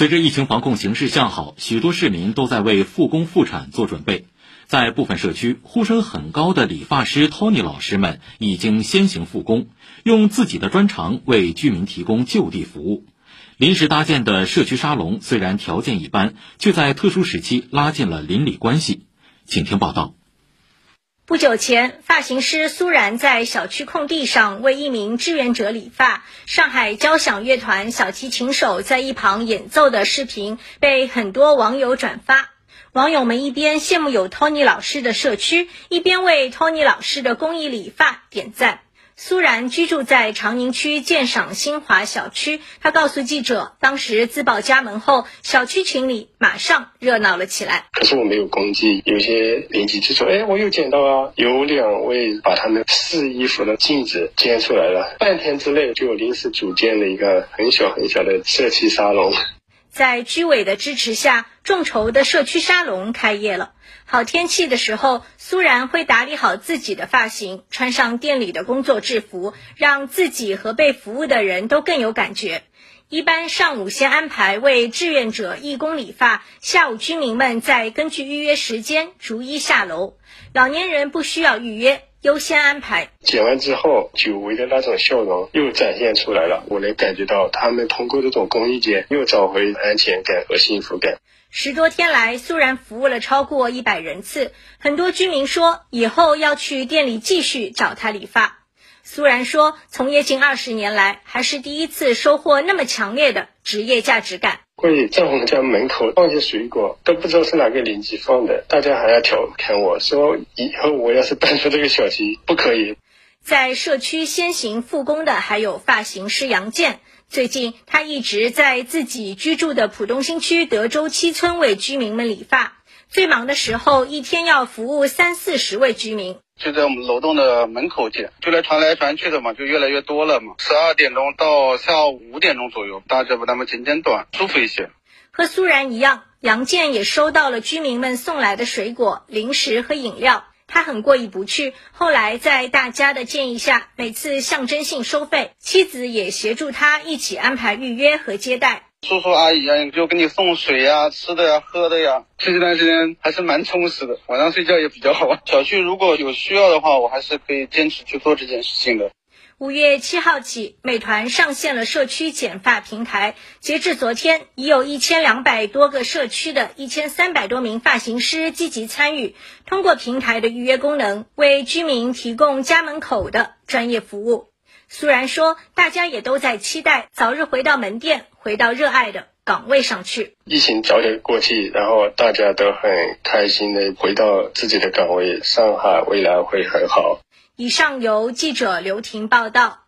随着疫情防控形势向好，许多市民都在为复工复产做准备。在部分社区，呼声很高的理发师 Tony 老师们已经先行复工，用自己的专长为居民提供就地服务。临时搭建的社区沙龙虽然条件一般，却在特殊时期拉近了邻里关系。请听报道。不久前，发型师苏然在小区空地上为一名志愿者理发，上海交响乐团小提琴手在一旁演奏的视频被很多网友转发。网友们一边羡慕有托尼老师的社区，一边为托尼老师的公益理发点赞。苏然居住在长宁区鉴赏新华小区。他告诉记者，当时自报家门后，小区群里马上热闹了起来。可是我没有攻击，有些邻居就说：“哎，我有捡到啊！”有两位把他们试衣服的镜子捡出来了。半天之内就临时组建了一个很小很小的社区沙龙。在居委的支持下，众筹的社区沙龙开业了。好天气的时候，苏然会打理好自己的发型，穿上店里的工作制服，让自己和被服务的人都更有感觉。一般上午先安排为志愿者义工理发，下午居民们再根据预约时间逐一下楼。老年人不需要预约。优先安排。剪完之后，久违的那种笑容又展现出来了。我能感觉到他们通过这种公益剪，又找回安全感和幸福感。十多天来，苏然服务了超过一百人次。很多居民说，以后要去店里继续找他理发。苏然说，从业近二十年来，还是第一次收获那么强烈的职业价值感。会在我们家门口放些水果，都不知道是哪个邻居放的，大家还要调侃我说，以后我要是搬出这个小区，不可以。在社区先行复工的还有发型师杨建，最近他一直在自己居住的浦东新区德州七村为居民们理发，最忙的时候一天要服务三四十位居民。就在我们楼栋的门口见，就来传来传去的嘛，就越来越多了嘛。十二点钟到下午五点钟左右，大家把他们剪剪短，舒服一些。和苏然一样，杨建也收到了居民们送来的水果、零食和饮料，他很过意不去。后来在大家的建议下，每次象征性收费，妻子也协助他一起安排预约和接待。叔叔阿姨啊，就给你送水呀、吃的呀、喝的呀。这段时间还是蛮充实的，晚上睡觉也比较好。小区如果有需要的话，我还是可以坚持去做这件事情的。五月七号起，美团上线了社区剪发平台。截至昨天，已有一千两百多个社区的一千三百多名发型师积极参与，通过平台的预约功能，为居民提供家门口的专业服务。苏然说：“大家也都在期待早日回到门店，回到热爱的岗位上去。疫情早点过去，然后大家都很开心的回到自己的岗位。上海未来会很好。”以上由记者刘婷报道。